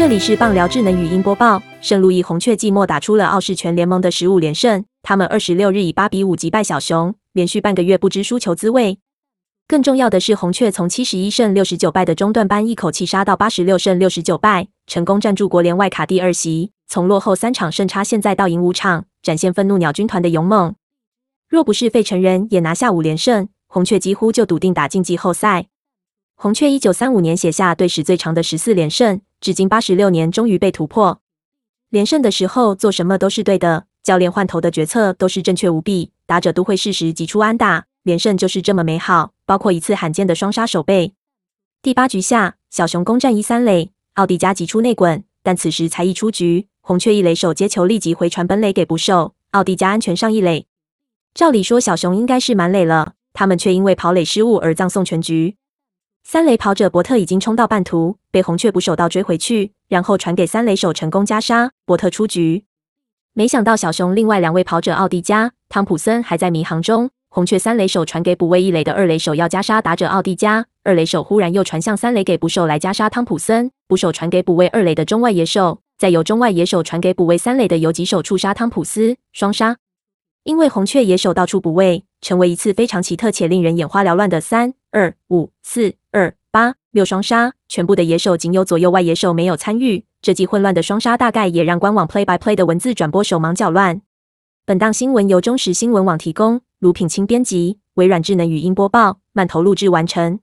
这里是棒聊智能语音播报。圣路易红雀季末打出了傲视全联盟的十五连胜，他们二十六日以八比五击败小熊，连续半个月不知输球滋味。更重要的是，红雀从七十一胜六十九败的中段班一口气杀到八十六胜六十九败，成功站住国联外卡第二席。从落后三场胜差，现在到赢五场，展现愤怒鸟军团的勇猛。若不是费城人也拿下五连胜，红雀几乎就笃定打进季后赛。红雀一九三五年写下队史最长的十四连胜。至今八十六年，终于被突破。连胜的时候做什么都是对的，教练换头的决策都是正确无比，打者都会适时击出安打，连胜就是这么美好。包括一次罕见的双杀守备。第八局下，小熊攻占一三垒，奥迪加击出内滚，但此时才一出局，红雀一垒手接球立即回传本垒给捕手，奥迪加安全上一垒。照理说，小熊应该是满垒了，他们却因为跑垒失误而葬送全局。三垒跑者伯特已经冲到半途，被红雀捕手倒追回去，然后传给三垒手成功加杀，伯特出局。没想到小熊另外两位跑者奥迪加、汤普森还在迷航中，红雀三垒手传给补位一垒的二垒手要加杀打者奥迪加，二垒手忽然又传向三垒给捕手来加杀汤普森，捕手传给补位二垒的中外野手，再由中外野手传给补位三垒的游击手触杀汤普斯，双杀。因为红雀野手到处补位，成为一次非常奇特且令人眼花缭乱的三二五四。八六双杀，全部的野兽仅有左右外野兽没有参与。这季混乱的双杀，大概也让官网 Play by Play 的文字转播手忙脚乱。本档新闻由中时新闻网提供，卢品清编辑，微软智能语音播报，慢投录制完成。